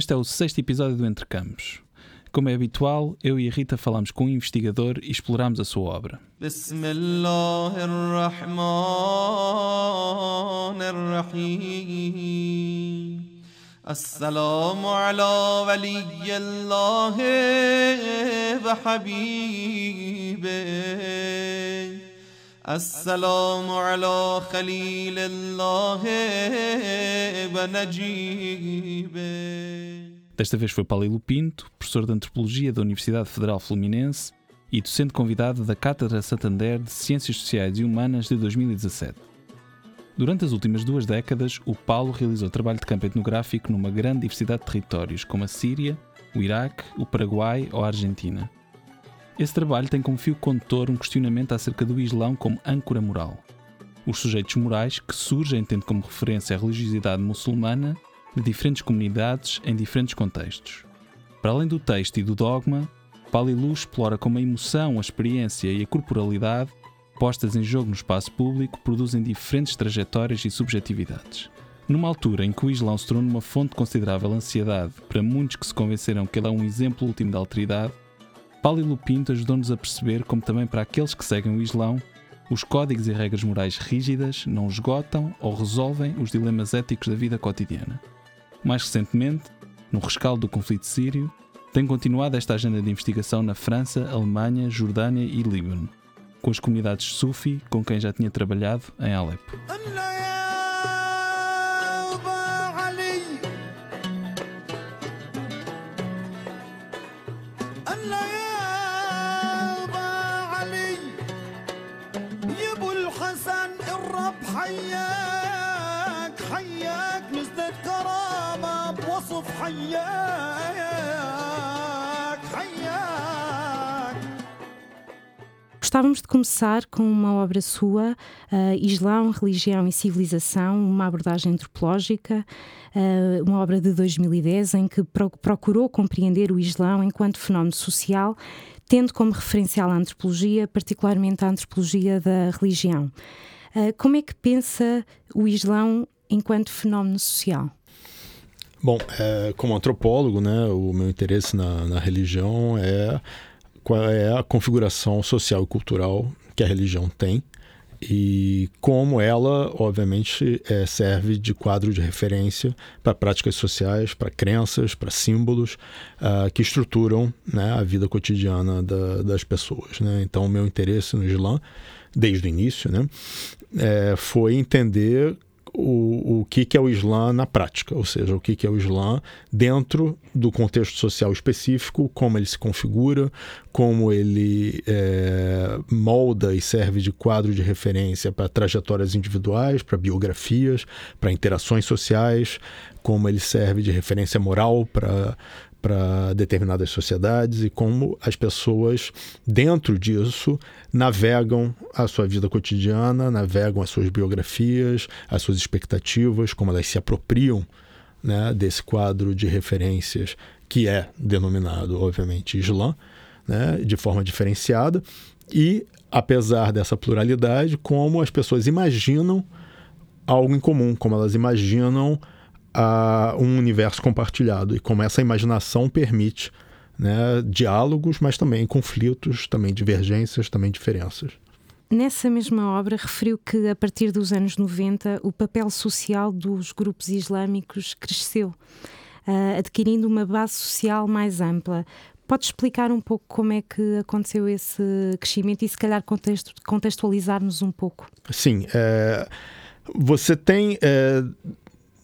Olá, este é o sexto episódio do Entre Campos. Como é habitual, eu e a Rita falamos com um investigador e exploramos a sua obra. السلام على ولي الله وحبيبه السلام على خليل الله ونجيبه Desta vez foi Paulo Pinto, professor de Antropologia da Universidade Federal Fluminense e docente convidado da Cátedra Santander de Ciências Sociais e Humanas de 2017. Durante as últimas duas décadas, o Paulo realizou trabalho de campo etnográfico numa grande diversidade de territórios, como a Síria, o Iraque, o Paraguai ou a Argentina. Esse trabalho tem como fio condutor um questionamento acerca do Islão como âncora moral. Os sujeitos morais que surgem tendo como referência a religiosidade muçulmana de diferentes comunidades em diferentes contextos. Para além do texto e do dogma, Palilu explora como a emoção, a experiência e a corporalidade, postas em jogo no espaço público, produzem diferentes trajetórias e subjetividades. Numa altura em que o Islão se tornou uma fonte de considerável ansiedade para muitos que se convenceram que ele é um exemplo último da alteridade, Paulo Pinto ajudou-nos a perceber como também para aqueles que seguem o Islão, os códigos e regras morais rígidas não esgotam ou resolvem os dilemas éticos da vida cotidiana. Mais recentemente, no rescaldo do conflito sírio, tem continuado esta agenda de investigação na França, Alemanha, Jordânia e Líbano, com as comunidades Sufi com quem já tinha trabalhado em Alepo. Gostávamos de começar com uma obra sua, uh, Islão, Religião e Civilização, uma abordagem antropológica, uh, uma obra de 2010 em que pro procurou compreender o Islão enquanto fenómeno social, tendo como referencial a antropologia, particularmente a antropologia da religião. Uh, como é que pensa o Islão enquanto fenómeno social? Bom, é, como antropólogo, né, o meu interesse na, na religião é qual é a configuração social e cultural que a religião tem e como ela, obviamente, é, serve de quadro de referência para práticas sociais, para crenças, para símbolos uh, que estruturam né, a vida cotidiana da, das pessoas. Né? Então, o meu interesse no Islã, desde o início, né, é, foi entender o, o que, que é o Islã na prática, ou seja, o que, que é o Islã dentro do contexto social específico, como ele se configura, como ele é, molda e serve de quadro de referência para trajetórias individuais, para biografias, para interações sociais, como ele serve de referência moral para para determinadas sociedades e como as pessoas, dentro disso, navegam a sua vida cotidiana, navegam as suas biografias, as suas expectativas, como elas se apropriam né, desse quadro de referências que é denominado, obviamente, Islã, né, de forma diferenciada, e, apesar dessa pluralidade, como as pessoas imaginam algo em comum, como elas imaginam a um universo compartilhado e como essa imaginação permite né, diálogos, mas também conflitos, também divergências, também diferenças. Nessa mesma obra, referiu que a partir dos anos 90 o papel social dos grupos islâmicos cresceu, uh, adquirindo uma base social mais ampla. Pode explicar um pouco como é que aconteceu esse crescimento e, se calhar, contextualizar-nos um pouco? Sim. É, você tem. É,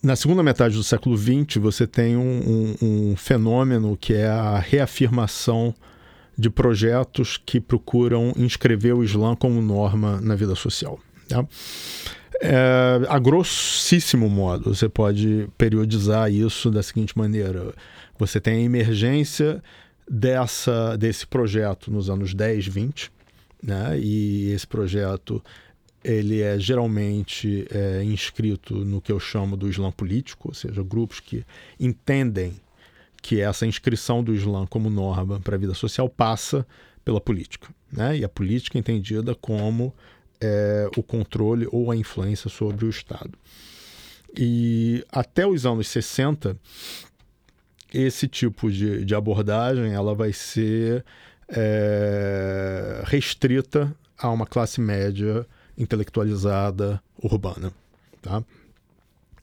na segunda metade do século XX, você tem um, um, um, fenômeno que é a reafirmação de projetos que procuram inscrever o Islã como norma na vida social. Tá? É, a grossíssimo modo, você pode periodizar isso da seguinte maneira: você tem a emergência dessa, desse projeto nos anos 10, 20, né? e esse projeto ele é geralmente é, inscrito no que eu chamo do Islã político, ou seja, grupos que entendem que essa inscrição do Islã como norma para a vida social passa pela política. Né? E a política é entendida como é, o controle ou a influência sobre o Estado. E até os anos 60, esse tipo de, de abordagem ela vai ser é, restrita a uma classe média intelectualizada urbana. Tá?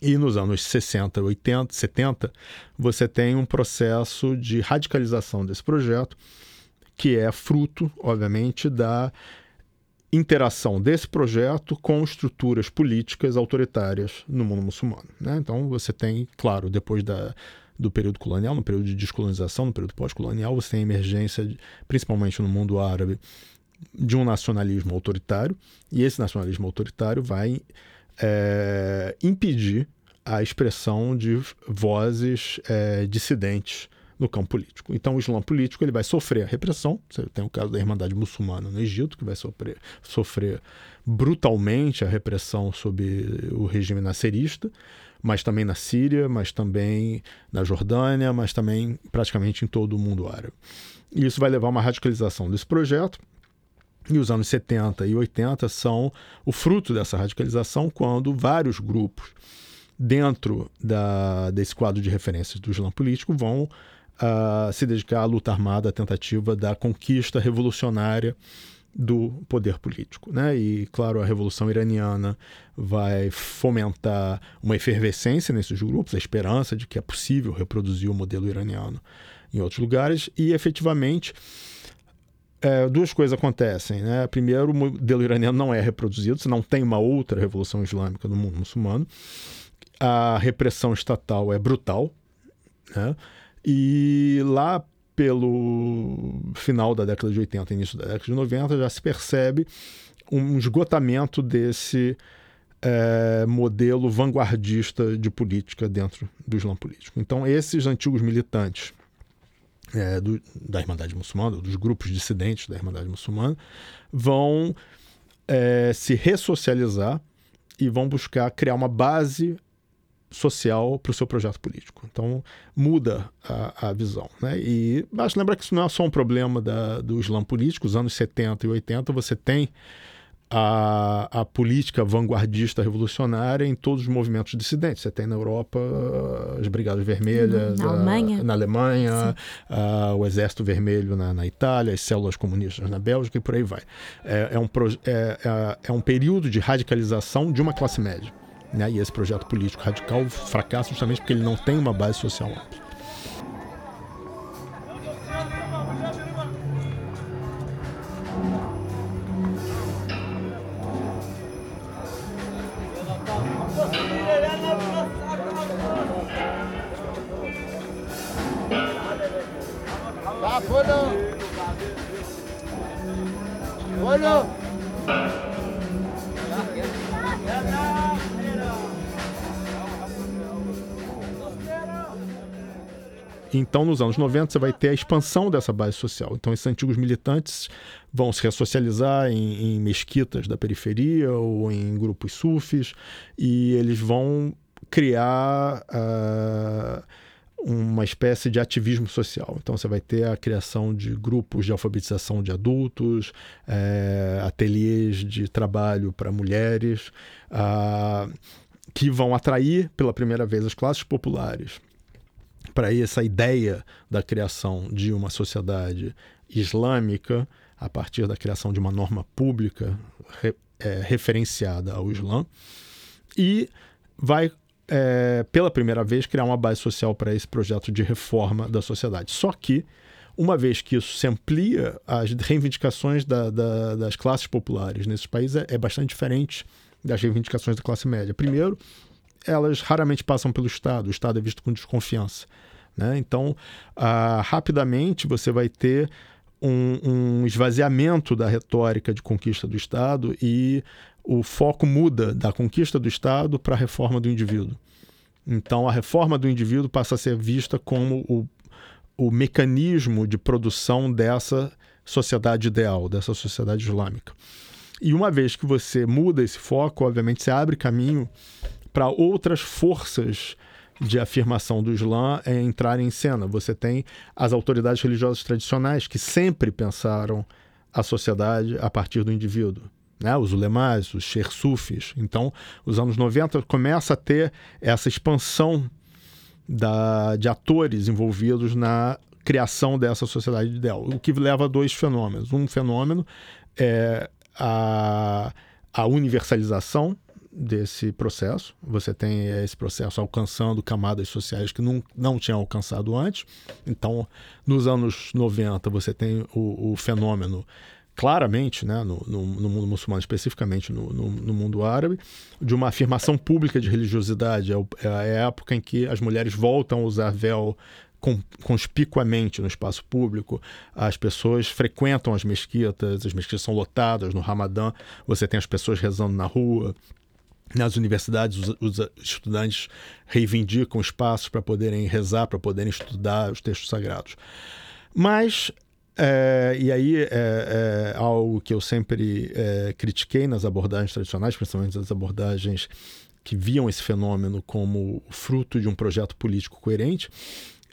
E nos anos 60, 80, 70, você tem um processo de radicalização desse projeto, que é fruto, obviamente, da interação desse projeto com estruturas políticas autoritárias no mundo muçulmano. Né? Então você tem, claro, depois da, do período colonial, no período de descolonização, no período pós-colonial, você tem emergência, principalmente no mundo árabe, de um nacionalismo autoritário, e esse nacionalismo autoritário vai é, impedir a expressão de vozes é, dissidentes no campo político. Então, o Islã político ele vai sofrer a repressão. Você tem o caso da Irmandade Muçulmana no Egito, que vai sofrer, sofrer brutalmente a repressão sob o regime nasserista, mas também na Síria, mas também na Jordânia, mas também praticamente em todo o mundo árabe. E isso vai levar a uma radicalização desse projeto. E os anos 70 e 80 são o fruto dessa radicalização, quando vários grupos dentro da, desse quadro de referências do Islã político vão uh, se dedicar à luta armada, à tentativa da conquista revolucionária do poder político. Né? E, claro, a Revolução Iraniana vai fomentar uma efervescência nesses grupos, a esperança de que é possível reproduzir o modelo iraniano em outros lugares, e efetivamente. É, duas coisas acontecem. Né? Primeiro, o modelo iraniano não é reproduzido, você não tem uma outra revolução islâmica no mundo muçulmano. A repressão estatal é brutal. Né? E lá pelo final da década de 80, início da década de 90, já se percebe um esgotamento desse é, modelo vanguardista de política dentro do Islã político. Então, esses antigos militantes é, do, da Irmandade Muçulmana, dos grupos dissidentes da Irmandade Muçulmana, vão é, se ressocializar e vão buscar criar uma base social para o seu projeto político. Então, muda a, a visão. Né? E acho lembrar que isso não é só um problema da, do Islã político. Os anos 70 e 80 você tem a, a política vanguardista revolucionária em todos os movimentos dissidentes. Você tem na Europa as Brigadas Vermelhas, na Alemanha, a, na Alemanha a, o Exército Vermelho na, na, Itália, as células comunistas na Bélgica e por aí vai. É, é um, é, é, é um período de radicalização de uma classe média. Né? E esse projeto político radical fracassa justamente porque ele não tem uma base social ampla. Então, nos anos 90, você vai ter a expansão dessa base social. Então, esses antigos militantes vão se ressocializar em, em mesquitas da periferia ou em grupos sufis e eles vão criar uh, uma espécie de ativismo social. Então, você vai ter a criação de grupos de alfabetização de adultos, é, ateliês de trabalho para mulheres, uh, que vão atrair pela primeira vez as classes populares para essa ideia da criação de uma sociedade islâmica a partir da criação de uma norma pública re, é, referenciada ao Islã e vai é, pela primeira vez criar uma base social para esse projeto de reforma da sociedade. Só que uma vez que isso se amplia, as reivindicações da, da, das classes populares nesses países é, é bastante diferente das reivindicações da classe média. Primeiro, elas raramente passam pelo Estado, o Estado é visto com desconfiança. Né? Então, ah, rapidamente você vai ter um, um, esvaziamento da retórica de conquista do Estado e o foco muda da conquista do Estado para a reforma do indivíduo. Então, a reforma do indivíduo passa a ser vista como o, o mecanismo de produção dessa sociedade ideal, dessa sociedade islâmica. E uma vez que você muda esse foco, obviamente você abre caminho para outras forças de afirmação do Islã é entrar em cena. Você tem as autoridades religiosas tradicionais que sempre pensaram a sociedade a partir do indivíduo. né? os ulemás, os sheikh sufis. Então, os anos 90 começa a ter essa expansão da, de atores envolvidos na criação dessa sociedade ideal, o que leva a dois fenômenos. Um fenômeno é a, a universalização desse processo. Você tem esse processo alcançando camadas sociais que não, não tinham alcançado antes. Então, nos anos 90, você tem o, o fenômeno claramente, né, no, no, no, mundo muçulmano, especificamente no, no, mundo árabe, de uma afirmação pública de religiosidade. É, é, a época em que as mulheres voltam a usar véu conspicuamente no espaço público, as pessoas frequentam as mesquitas, as mesquitas são lotadas no Ramadã, você tem as pessoas rezando na rua. Nas universidades, os, os estudantes reivindicam espaços para poderem rezar, para poderem estudar os textos sagrados. Mas é, e aí é, é, algo que eu sempre é, critiquei nas abordagens tradicionais, principalmente nas abordagens que viam esse fenômeno como fruto de um projeto político coerente.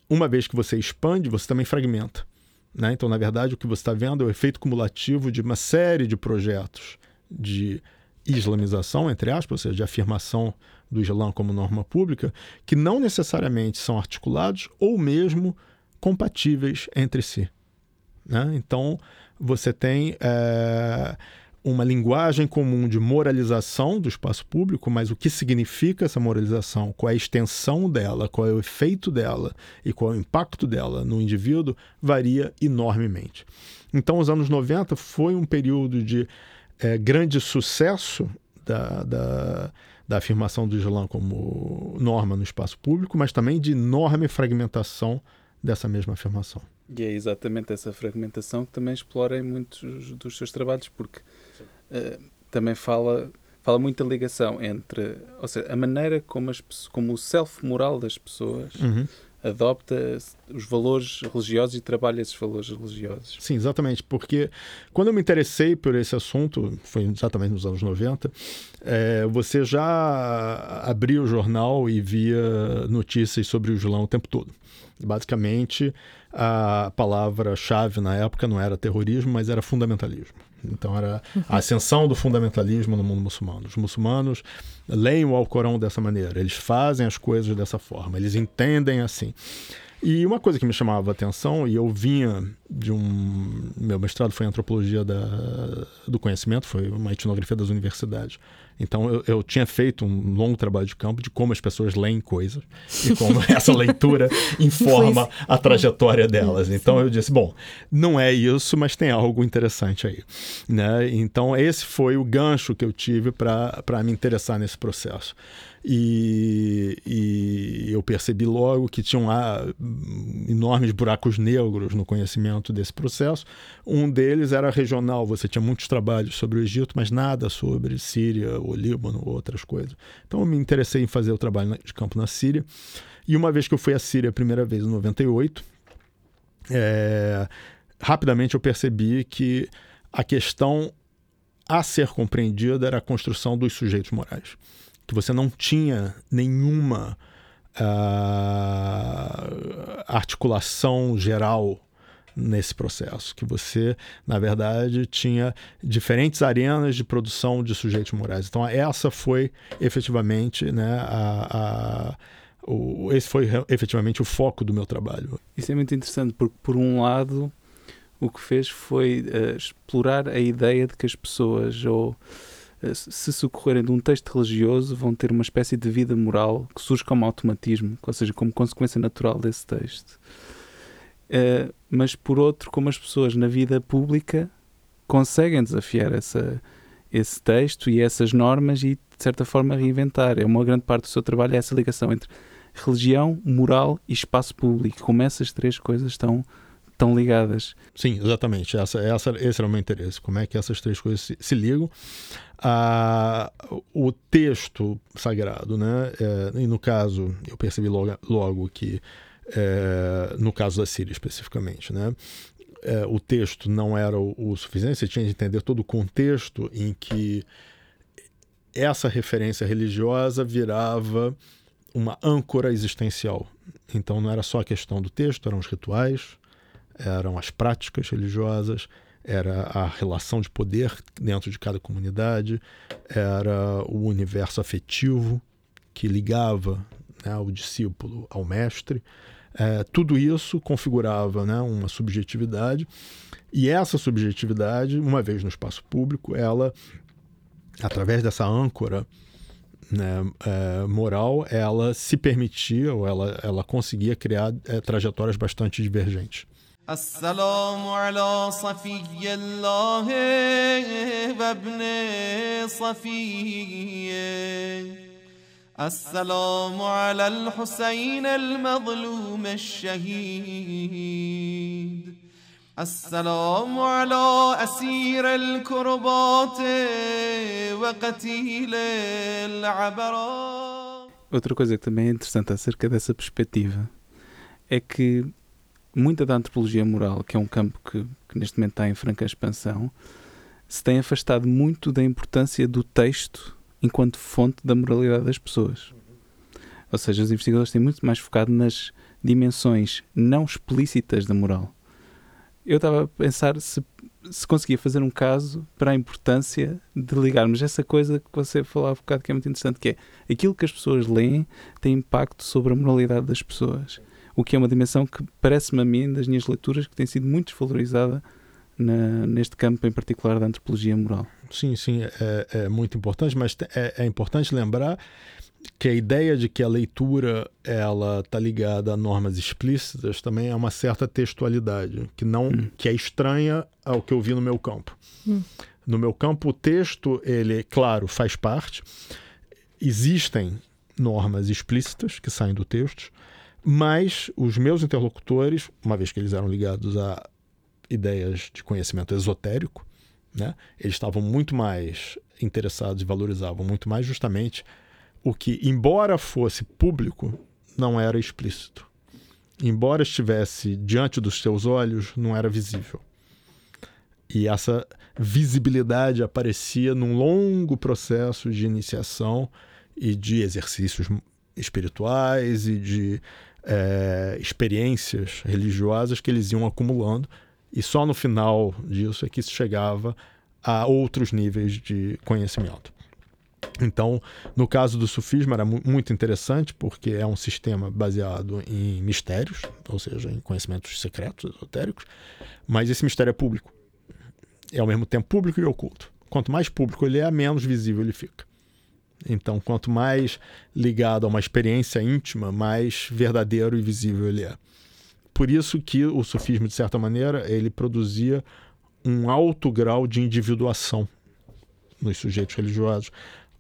Uma vez que você expande, você também fragmenta. Né? Então, na verdade, o que você está vendo é o efeito cumulativo de uma série de projetos de islamização, entre aspas, ou seja, de afirmação do Islã como norma pública, que não necessariamente são articulados ou mesmo compatíveis entre si. Né? Então, você tem é, uma linguagem comum de moralização do espaço público, mas o que significa essa moralização, qual é a extensão dela, qual é o efeito dela e qual é o impacto dela no indivíduo, varia enormemente. Então, os anos 90 foi um período de é, grande sucesso da, da, da afirmação do Islã como norma no espaço público, mas também de enorme fragmentação dessa mesma afirmação. E é exatamente essa fragmentação que também explora em muitos dos seus trabalhos, porque uh, também fala, fala muito da ligação entre, ou seja, a maneira como, as, como o self-moral das pessoas uhum. Adopta os valores religiosos e trabalha esses valores religiosos. Sim, exatamente, porque quando eu me interessei por esse assunto, foi exatamente nos anos 90, é, você já abria o jornal e via notícias sobre o Islã o tempo todo. Basicamente, a palavra-chave na época não era terrorismo, mas era fundamentalismo. Então, era a ascensão do fundamentalismo no mundo muçulmano. Os muçulmanos leem o Alcorão dessa maneira, eles fazem as coisas dessa forma, eles entendem assim. E uma coisa que me chamava a atenção, e eu vinha de um. Meu mestrado foi em antropologia da, do conhecimento, foi uma etnografia das universidades. Então eu, eu, tinha feito um longo trabalho de campo de como as pessoas leem coisas e como essa leitura informa a trajetória delas. Então eu disse: bom, não é isso, mas tem algo interessante aí. Né? Então esse foi o gancho que eu tive para me interessar nesse processo. E, e, eu percebi logo que tinham ah, enormes buracos negros no conhecimento desse processo. Um deles era regional, você tinha muitos trabalhos sobre o Egito, mas nada sobre Síria ou Líbano ou outras coisas. Então eu me interessei em fazer o trabalho de campo na Síria. E uma vez que eu fui à Síria a primeira vez, em 98, é, rapidamente eu percebi que a questão a ser compreendida era a construção dos sujeitos morais que você não tinha nenhuma uh, articulação geral nesse processo, que você, na verdade, tinha diferentes arenas de produção de sujeitos morais. Então, essa foi efetivamente né, a, a o, esse foi efetivamente o foco do meu trabalho. Isso é muito interessante, porque, por um lado, o que fez foi uh, explorar a ideia de que as pessoas, ou se socorrerem de um texto religioso, vão ter uma espécie de vida moral que surge como automatismo, ou seja, como consequência natural desse texto. Uh, mas, por outro, como as pessoas na vida pública conseguem desafiar essa, esse texto e essas normas e, de certa forma, reinventar. É uma grande parte do seu trabalho é essa ligação entre religião, moral e espaço público. Como essas três coisas estão tão ligadas. Sim, exatamente. Essa, essa, esse era o meu interesse. Como é que essas três coisas se, se ligam? Ah, o texto sagrado, né? É, e no caso, eu percebi logo, logo que, é, no caso da Síria especificamente, né? É, o texto não era o, o suficiente, você tinha de entender todo o contexto em que essa referência religiosa virava uma âncora existencial. Então não era só a questão do texto, eram os rituais, eram as práticas religiosas, era a relação de poder dentro de cada comunidade, era o universo afetivo que ligava né, o discípulo ao mestre. É, tudo isso configurava né, uma subjetividade, e essa subjetividade, uma vez no espaço público, ela, através dessa âncora né, é, moral, ela se permitia ou ela, ela conseguia criar é, trajetórias bastante divergentes. السلام على صفي الله وابن صفيه. السلام على الحسين المظلوم الشهيد. السلام على أسير الكربات وقتيل العبرات. Outra coisa que também é interessante acerca dessa perspectiva é que muita da antropologia moral, que é um campo que, que, neste momento está em franca expansão, se tem afastado muito da importância do texto enquanto fonte da moralidade das pessoas. Ou seja, os investigadores têm muito mais focado nas dimensões não explícitas da moral. Eu estava a pensar se, se conseguia fazer um caso para a importância de ligarmos essa coisa que você falava um bocado que é muito interessante, que é aquilo que as pessoas leem tem impacto sobre a moralidade das pessoas. O que é uma dimensão que parece-me a mim, das minhas leituras, que tem sido muito desvalorizada na, neste campo em particular da antropologia moral. Sim, sim, é, é muito importante, mas é, é, importante lembrar que a ideia de que a leitura ela está ligada a normas explícitas também é uma certa textualidade que não hum. que é estranha ao que eu vi no meu campo. Hum. No meu campo o texto ele claro faz parte. Existem normas explícitas que saem do texto, mas os meus interlocutores, uma vez que eles eram ligados a ideias de conhecimento esotérico, né? Eles estavam muito mais interessados e valorizavam muito mais justamente o que, embora fosse público, não era explícito. Embora estivesse diante dos seus olhos, não era visível. E essa visibilidade aparecia num longo processo de iniciação e de exercícios espirituais e de é, experiências religiosas que eles iam acumulando e só no final disso é que se chegava a outros níveis de conhecimento. Então, no caso do sufismo era muito interessante porque é um sistema baseado em mistérios, ou seja, em conhecimentos secretos, esotéricos, mas esse mistério é público. É ao mesmo tempo público e oculto. Quanto mais público ele é, menos visível ele fica. Então, quanto mais ligado a uma experiência íntima, mais verdadeiro e visível ele é. Por isso que o sufismo, de certa maneira, ele produzia um alto grau de individuação nos sujeitos religiosos,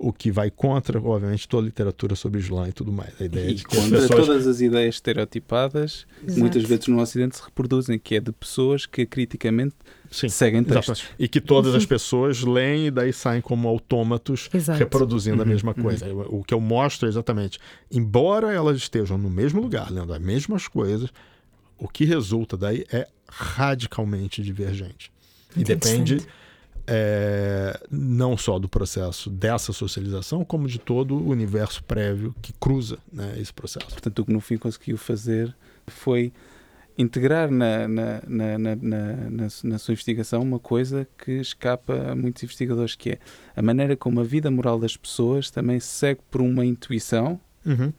o que vai contra, obviamente, toda a literatura sobre o Islã e tudo mais. A ideia e de contra pessoas... todas as ideias estereotipadas, Exato. muitas vezes no Ocidente se reproduzem, que é de pessoas que criticamente Sim, seguem textos. Exatamente. E que todas as pessoas leem e daí saem como autômatos Exato. reproduzindo uhum, a mesma uhum. coisa. Uhum. O que eu mostro é exatamente, embora elas estejam no mesmo lugar, lendo as mesmas coisas, o que resulta daí é radicalmente divergente. E depende é, não só do processo dessa socialização, como de todo o universo prévio que cruza né, esse processo. Portanto, o que no fim conseguiu fazer foi integrar na, na, na, na, na, sua investigação uma coisa que escapa a muitos investigadores, que é a maneira como a vida moral das pessoas também segue por uma intuição uhum.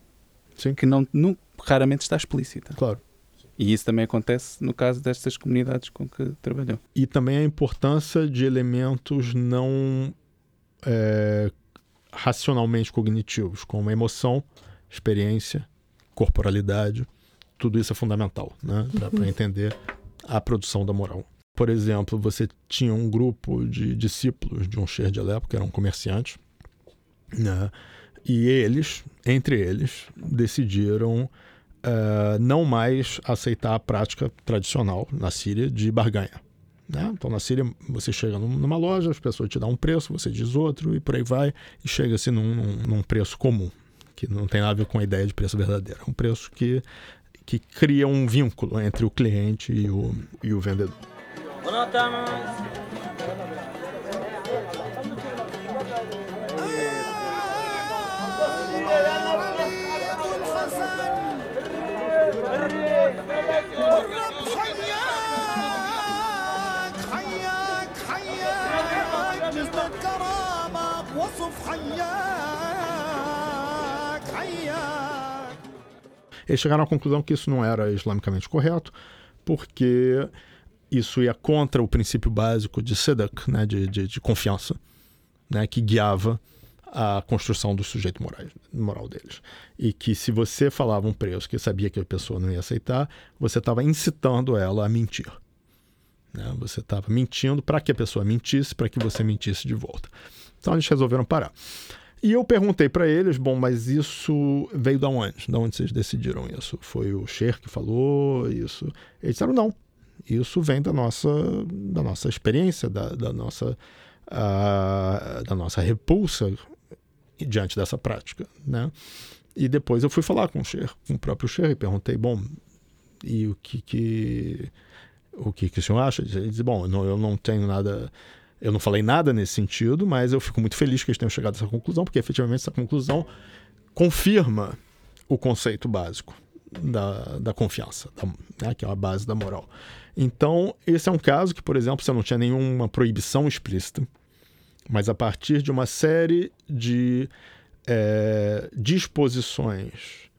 que não, não, raramente está explícita. Claro. E isso também acontece no caso destas comunidades com que trabalhou. E também a importância de elementos não é, racionalmente cognitivos, como emoção, experiência, corporalidade. Tudo isso é fundamental né, para uhum. entender a produção da moral. Por exemplo, você tinha um grupo de discípulos de um Sher de Alepo, que eram comerciantes, né, e eles, entre eles, decidiram uh, não mais aceitar a prática tradicional na Síria de barganha. Né? Então, na Síria, você chega numa loja, as pessoas te dão um preço, você diz outro, e por aí vai, e chega-se num, num, num, preço comum, que não tem nada a ver com a ideia de preço verdadeiro. É um preço que, que cria um vínculo entre o cliente e o, e o vendedor. Eles chegaram à conclusão que isso não era islamicamente correto, porque isso ia contra o princípio básico de Sedak, né, de, de, de confiança, né, que guiava a construção do sujeito moral, moral deles. E que se você falava um preço que sabia que a pessoa não ia aceitar, você estava incitando ela a mentir. Né? Você estava mentindo para que a pessoa mentisse, para que você mentisse de volta. Então eles resolveram parar. E eu perguntei para eles, bom, mas isso veio da onde? Da onde vocês decidiram isso? Foi o Cher que falou isso? Eles disseram não. Isso vem da nossa, da nossa experiência, da, da nossa, uh, da nossa repulsa diante dessa prática, né? E depois eu fui falar com o Cher, com o próprio Cher, e perguntei, bom, e o que que o que, que o senhor acha? Ele disse, bom, não, eu não tenho nada eu não falei nada nesse sentido, mas eu fico muito feliz que eles tenham chegado a essa conclusão, porque efetivamente essa conclusão confirma o conceito básico da, da confiança, da, né, que é a base da moral. Então, esse é um caso que, por exemplo, você não tinha nenhuma proibição explícita, mas a partir de uma série de é, disposições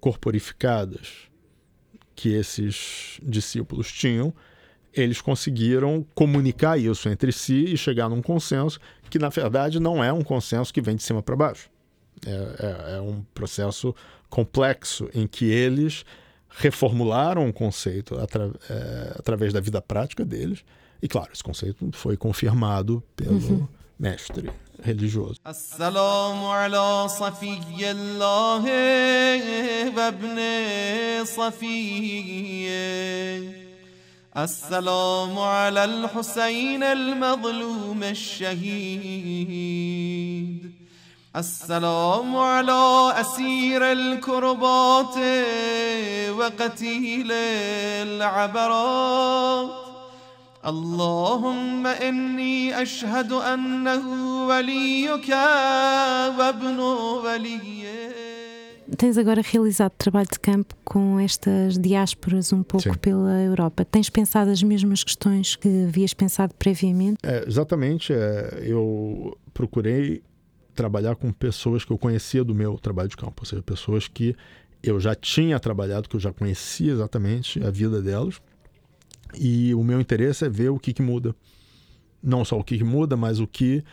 corporificadas que esses discípulos tinham, eles conseguiram comunicar isso entre si e chegar num consenso que, na verdade, não é um consenso que vem de cima para baixo. É, é, é, um processo complexo em que eles reformularam o conceito atra, é, através da vida prática deles. E, claro, esse conceito foi confirmado pelo uhum. mestre religioso. Assalamu ala السلام على الحسين المظلوم الشهيد. السلام على أسير الكربات وقتيل العبرات. اللهم إني أشهد أنه وليك وابن وليك. Tens agora realizado trabalho de campo com estas diásporas um pouco Sim. pela Europa. Tens pensado as mesmas questões que havias pensado previamente? É, exatamente. É, eu procurei trabalhar com pessoas que eu conhecia do meu trabalho de campo, ou seja, pessoas que eu já tinha trabalhado, que eu já conhecia exatamente a vida delas. E o meu interesse é ver o que, que muda. Não só o que, que muda, mas o que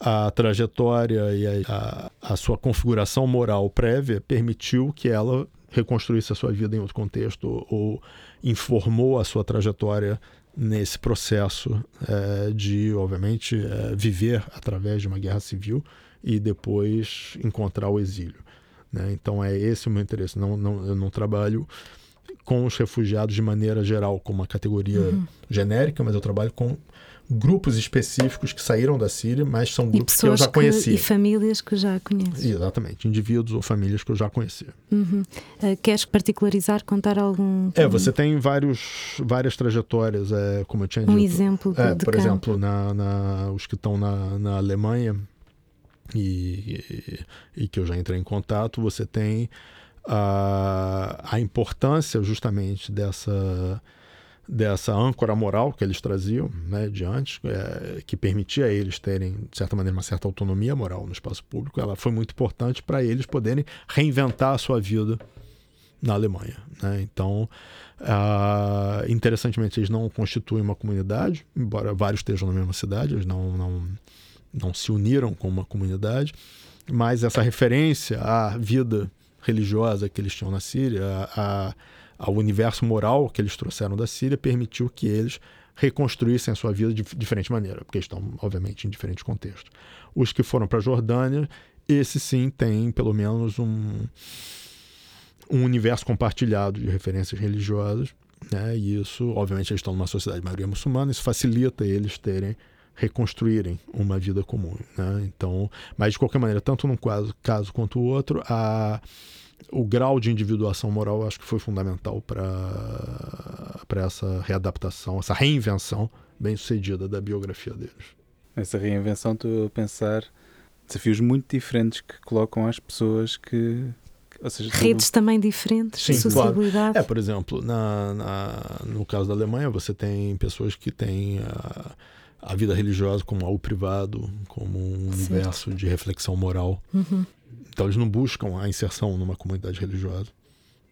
a trajetória e a, a, a, sua configuração moral prévia permitiu que ela reconstruísse a sua vida em outro contexto ou informou a sua trajetória nesse processo é, de, obviamente, é, viver através de uma guerra civil e depois encontrar o exílio. Né? Então é esse o meu interesse. Não, não, eu não trabalho com os refugiados de maneira geral, como uma categoria uhum. genérica, mas eu trabalho com grupos específicos que saíram da Síria, mas são grupos que eu já conhecia. e famílias que já conheço. Exatamente, indivíduos ou famílias que eu já conhecia. Uhum. Uh, queres particularizar, contar algum? É, você tem vários, várias trajetórias, é, como eu tinha um dito. Um exemplo é, Por campo. exemplo, na, na, os que estão na, na Alemanha e, e, e que eu já entrei em contato, você tem a, a importância justamente dessa dessa âncora moral que eles traziam né, diante, é, que permitia a eles terem, de certa maneira, uma certa autonomia moral no espaço público, ela foi muito importante para eles poderem reinventar a sua vida na Alemanha. Né? Então, uh, interessantemente, eles não constituem uma comunidade, embora vários estejam na mesma cidade, eles não, não, não se uniram com uma comunidade, mas essa referência à vida religiosa que eles tinham na Síria, a, a ao universo moral que eles trouxeram da Síria permitiu que eles reconstruíssem a sua vida de diferente maneira, porque estão, obviamente, em diferentes contextos. Os que foram para a Jordânia, esse sim tem pelo menos um, um universo compartilhado de referências religiosas, né? e isso, obviamente, eles estão numa sociedade maioria muçulmana, isso facilita eles terem reconstruírem uma vida comum. Né? Então, mas de qualquer maneira, tanto num caso, caso quanto o outro, a o grau de individuação moral acho que foi fundamental para essa readaptação, essa reinvenção bem sucedida da biografia deles. Essa reinvenção, estou a pensar desafios muito diferentes que colocam às pessoas que. Seja, Redes também diferentes, Sim, sociabilidade. Claro. É, por exemplo, na, na, no caso da Alemanha, você tem pessoas que têm a, a vida religiosa como algo privado, como um certo. universo de reflexão moral. Uhum. Então eles não buscam a inserção numa comunidade religiosa.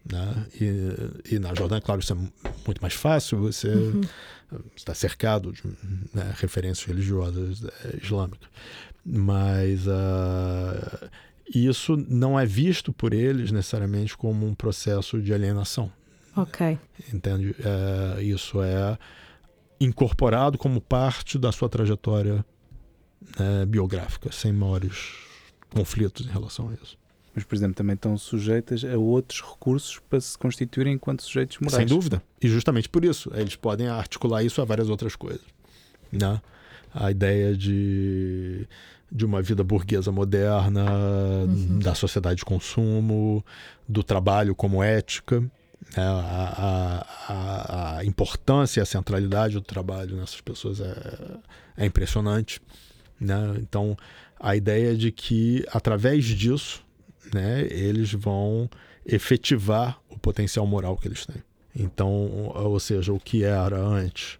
Né? E, e na Jordânia, claro, isso é muito mais fácil, você uhum. está cercado de né, referências religiosas é, islâmicas. Mas uh, isso não é visto por eles necessariamente como um processo de alienação. Ok. Entende? É, isso é incorporado como parte da sua trajetória né, biográfica, sem maiores conflitos em relação a isso. Mas, por exemplo, também estão sujeitas a outros recursos para se constituírem enquanto sujeitos morais. Sem dúvida. E justamente por isso, eles podem articular isso a várias outras coisas. Né? A ideia de, de uma vida burguesa moderna, uhum. da sociedade de consumo, do trabalho como ética. Né? A, a, a, importância e a centralidade do trabalho nessas pessoas é, é impressionante. Né? Então, a ideia de que, através disso, né, eles vão efetivar o potencial moral que eles têm. Então, ou seja, o que era antes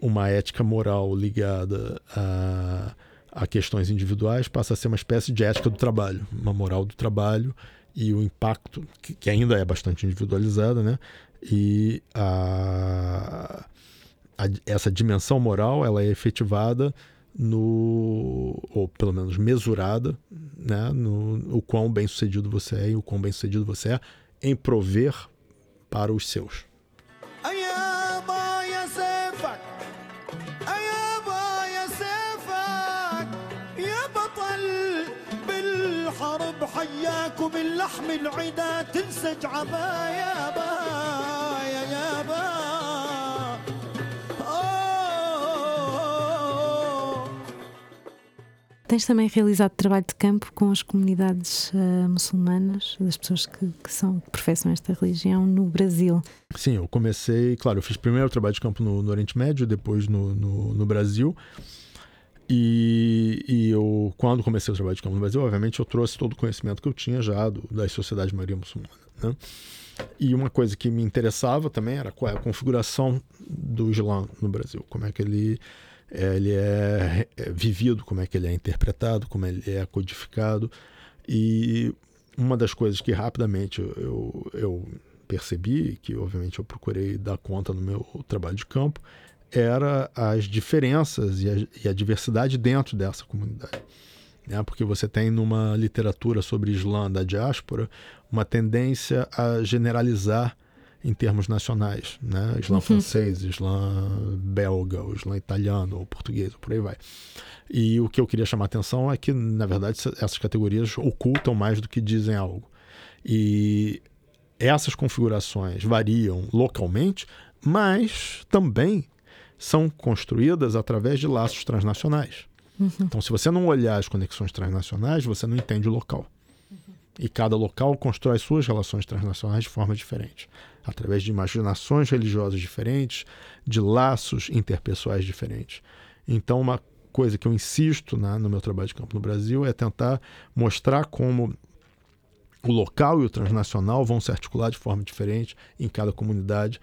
uma ética moral ligada a, a questões individuais passa a ser uma espécie de ética do trabalho, uma moral do trabalho e o impacto, que, que ainda é bastante individualizada, né? E a, a, essa dimensão moral ela é efetivada no ou pelo menos mesurada, né, no o quão bem sucedido você é e o quão bem sucedido você é em prover para os seus. حياكم اللحم العدا تنسج عبايا بايا Tens também realizado trabalho de campo com as comunidades uh, muçulmanas, das pessoas que, que, são, que professam esta religião no Brasil. Sim, eu comecei, claro, eu fiz primeiro o trabalho de campo no, no Oriente Médio, depois no, no, no Brasil. E, e, eu, quando comecei o trabalho de campo no Brasil, obviamente eu trouxe todo o conhecimento que eu tinha já do, das sociedades maria muçulmanas. Né? E uma coisa que me interessava também era qual é a configuração do Islã no Brasil, como é que ele ele é, é vivido, como é que ele é interpretado, como ele é codificado. E uma das coisas que rapidamente eu, eu percebi, que obviamente eu procurei dar conta no meu trabalho de campo, era as diferenças e a, e a diversidade dentro dessa comunidade. Né? Porque você tem numa literatura sobre Islã da diáspora uma tendência a generalizar em termos nacionais, né? Islã uhum. francês, Islã belga, o Islã italiano, ou português, por aí vai. E o que eu queria chamar a atenção é que, na verdade, essas categorias ocultam mais do que dizem algo. E essas configurações variam localmente, mas também são construídas através de laços transnacionais. Uhum. Então, se você não olhar as conexões transnacionais, você não entende o local. Uhum. E cada local constrói suas relações transnacionais de forma diferente através de imaginações religiosas diferentes, de laços interpessoais diferentes. Então, uma coisa que eu insisto né, no meu trabalho de campo no Brasil é tentar mostrar como o local e o transnacional vão se articular de forma diferente em cada comunidade,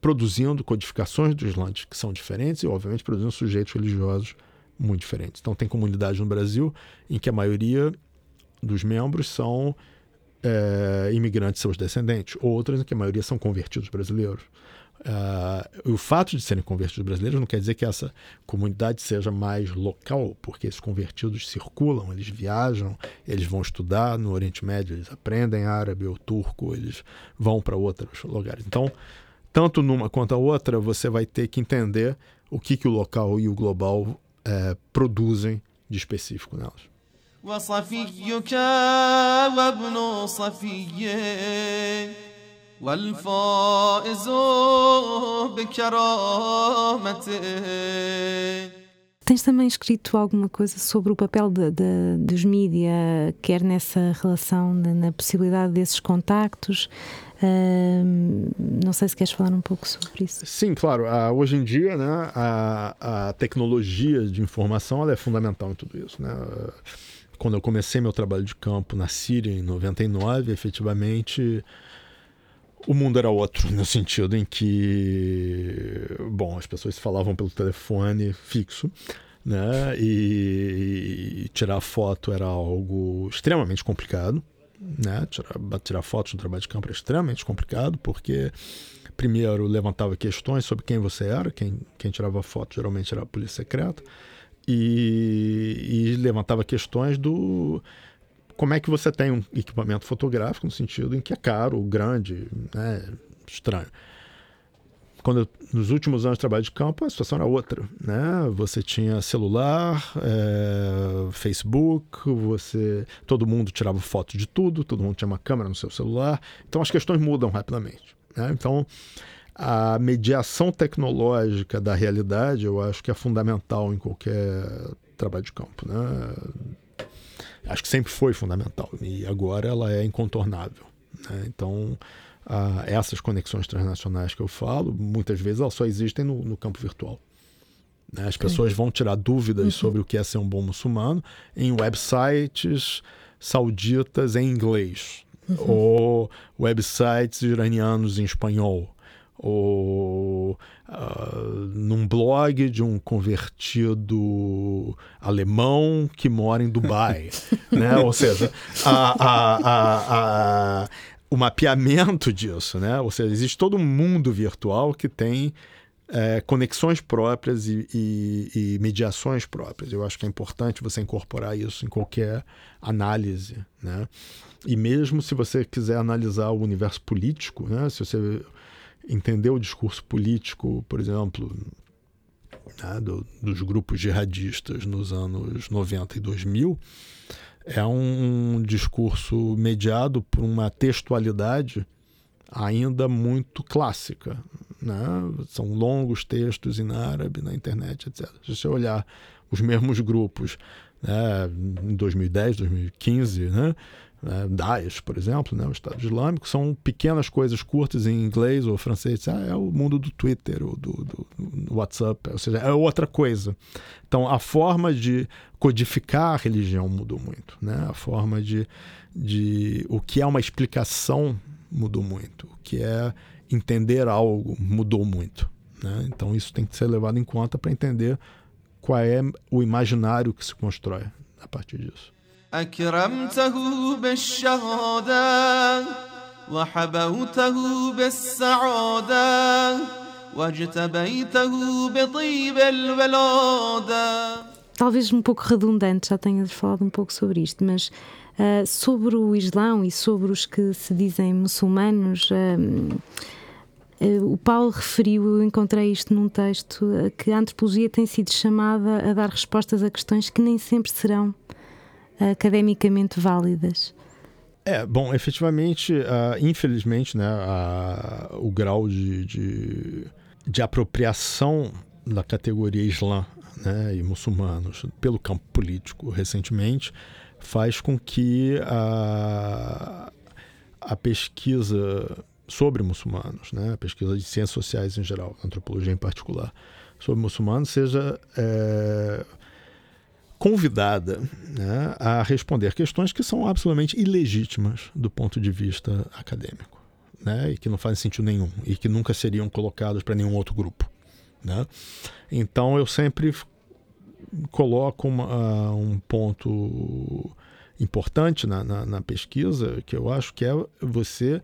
produzindo codificações do Islã que são diferentes e, obviamente, produzindo sujeitos religiosos muito diferentes. Então, tem comunidades no Brasil em que a maioria dos membros são é, imigrantes seus descendentes, outras em que a maioria são convertidos brasileiros. Uh, o fato de serem convertidos brasileiros não quer dizer que essa comunidade seja mais local, porque esses convertidos circulam, eles viajam, eles vão estudar no Oriente Médio, eles aprendem árabe ou turco, eles vão para outros lugares. Então, tanto numa quanto a outra, você vai ter que entender o que, que o local e o global é, produzem de específico nelas. وصفيك وابن صفيه والفائز بكرامته Tens também escrito alguma coisa sobre o papel de, de, dos mídia, quer nessa relação, na possibilidade desses contactos? Uh, não sei se queres falar um pouco sobre isso. Sim, claro. Uh, hoje em dia, né, a, a tecnologia de informação é fundamental em tudo isso. Né? Uh, quando eu comecei meu trabalho de campo na Síria em 99, efetivamente o mundo era outro, no sentido em que, bom, as pessoas falavam pelo telefone fixo, né? E, e tirar foto era algo extremamente complicado, Né? Tirar, tirar fotos no trabalho de campo é extremamente complicado, porque primeiro levantava questões sobre quem você era, quem, quem tirava foto geralmente era a polícia secreta, e, e levantava questões do como é que você tem um equipamento fotográfico no sentido em que é caro, grande, né, estranho. Quando eu, nos últimos anos de trabalho de campo, a situação era outra, né? Você tinha celular, é, Facebook, você, todo mundo tirava foto de tudo, todo mundo tinha uma câmera no seu celular, então as questões mudam rapidamente. Né? Então, a mediação tecnológica da realidade, eu acho que é fundamental em qualquer trabalho de campo, né? Acho que sempre foi fundamental e agora ela é incontornável. Né? Então, essas conexões transnacionais que eu falo, muitas vezes elas só existem no, no campo virtual. Né? As pessoas vão tirar dúvidas uhum. sobre o que é ser um bom muçulmano em websites sauditas em inglês uhum. ou websites iranianos em espanhol ou uh, num blog de um convertido alemão que mora em Dubai, né? Ou seja, a, a, a, o mapeamento disso, né? Ou seja, existe todo um mundo virtual que tem é, conexões próprias e, e, e, mediações próprias. Eu acho que é importante você incorporar isso em qualquer análise, né? E mesmo se você quiser analisar o universo político, né? Se você entender o discurso político, por exemplo, né, do, dos grupos jihadistas nos anos 90 e 2000, é um discurso mediado por uma textualidade ainda muito clássica. Né? São longos textos em árabe, na internet, etc. Se você olhar os mesmos grupos né, em 2010, 2015, né, né, Daesh, por exemplo, né, o Estado Islâmico, são pequenas coisas curtas em inglês ou francês. Ah, é o mundo do Twitter ou do, do, do, WhatsApp, ou seja, é outra coisa. Então, a forma de codificar a religião mudou muito. Né? A forma de, de. O que é uma explicação mudou muito. O que é entender algo mudou muito. Né? Então, isso tem que ser levado em conta para entender qual é o imaginário que se constrói a partir disso. أكرمته بالشهادة وحبوته بالسعادة واجتبيته بطيب الولادة Talvez um pouco redundante, já tenhas falado um pouco sobre isto, mas uh, sobre o Islão e sobre os que se dizem muçulmanos, uh, uh, o Paulo referiu, eu encontrei isto num texto, que a antropologia tem sido chamada a dar respostas a questões que nem sempre serão academicamente válidas. É, bom, efetivamente, uh, infelizmente, né, uh, o grau de, de, de, apropriação da categoria Islã né, e muçulmanos pelo campo político recentemente faz com que a, a pesquisa sobre muçulmanos, né, a pesquisa de ciências sociais em geral, antropologia em particular, sobre muçulmanos seja é, convidada né, a responder questões que são absolutamente ilegítimas do ponto de vista acadêmico, né, e que não fazem sentido nenhum e que nunca seriam colocados para nenhum outro grupo. Né? Então eu sempre coloco uma, uh, um ponto importante na, na, na, pesquisa que eu acho que é você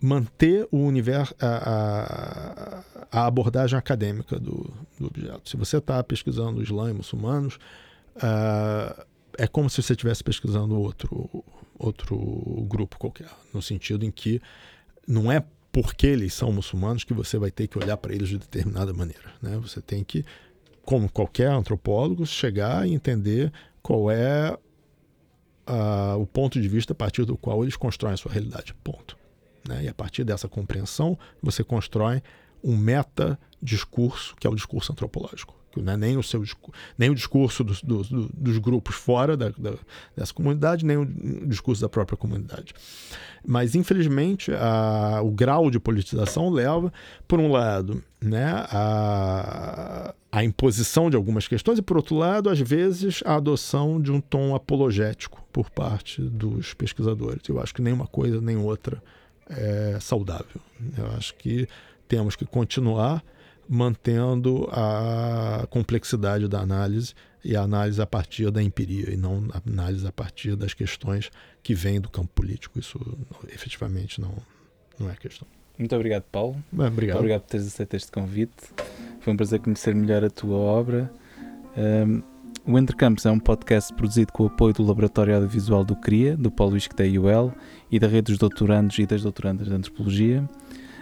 manter o universo a, a, a abordagem acadêmica do, do objeto. Se você está pesquisando Islã e muçulmanos, uh, é como se você estivesse pesquisando outro, outro grupo qualquer, no sentido em que não é porque eles são muçulmanos que você vai ter que olhar para eles de determinada maneira. Né? Você tem que, como qualquer antropólogo, chegar e entender qual é uh, o ponto de vista a partir do qual eles constroem a sua realidade. Ponto. Né? E a partir dessa compreensão, você constrói um meta discurso, que é o discurso antropológico né? nem, o seu, nem o discurso dos, dos, dos grupos fora da, da, dessa comunidade, nem o discurso da própria comunidade. Mas, infelizmente, a, o grau de politização leva, por um lado, né, a, a imposição de algumas questões, e, por outro lado, às vezes, a adoção de um tom apologético por parte dos pesquisadores. Eu acho que nenhuma coisa nem outra é saudável. Eu acho que temos que continuar mantendo a complexidade da análise e a análise a partir da empiria e não a análise a partir das questões que vêm do campo político. Isso efetivamente não, não é questão. Muito obrigado, Paulo. Bem, obrigado. Obrigado por teres aceito este convite. Foi um prazer conhecer melhor a tua obra. Um, o Entre Campos é um podcast produzido com o apoio do Laboratório Audiovisual do CRIA, do Paulo Luís da UL e da Rede dos Doutorandos e das Doutorandas de Antropologia.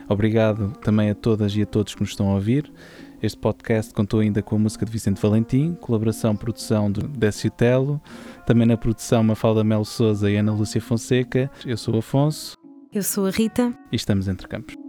Obrigado também a todas e a todos que nos estão a ouvir. Este podcast contou ainda com a música de Vicente Valentim, colaboração produção do Décio Telo, também na produção Mafalda Melo Souza e Ana Lúcia Fonseca. Eu sou o Afonso. Eu sou a Rita. E estamos entre campos.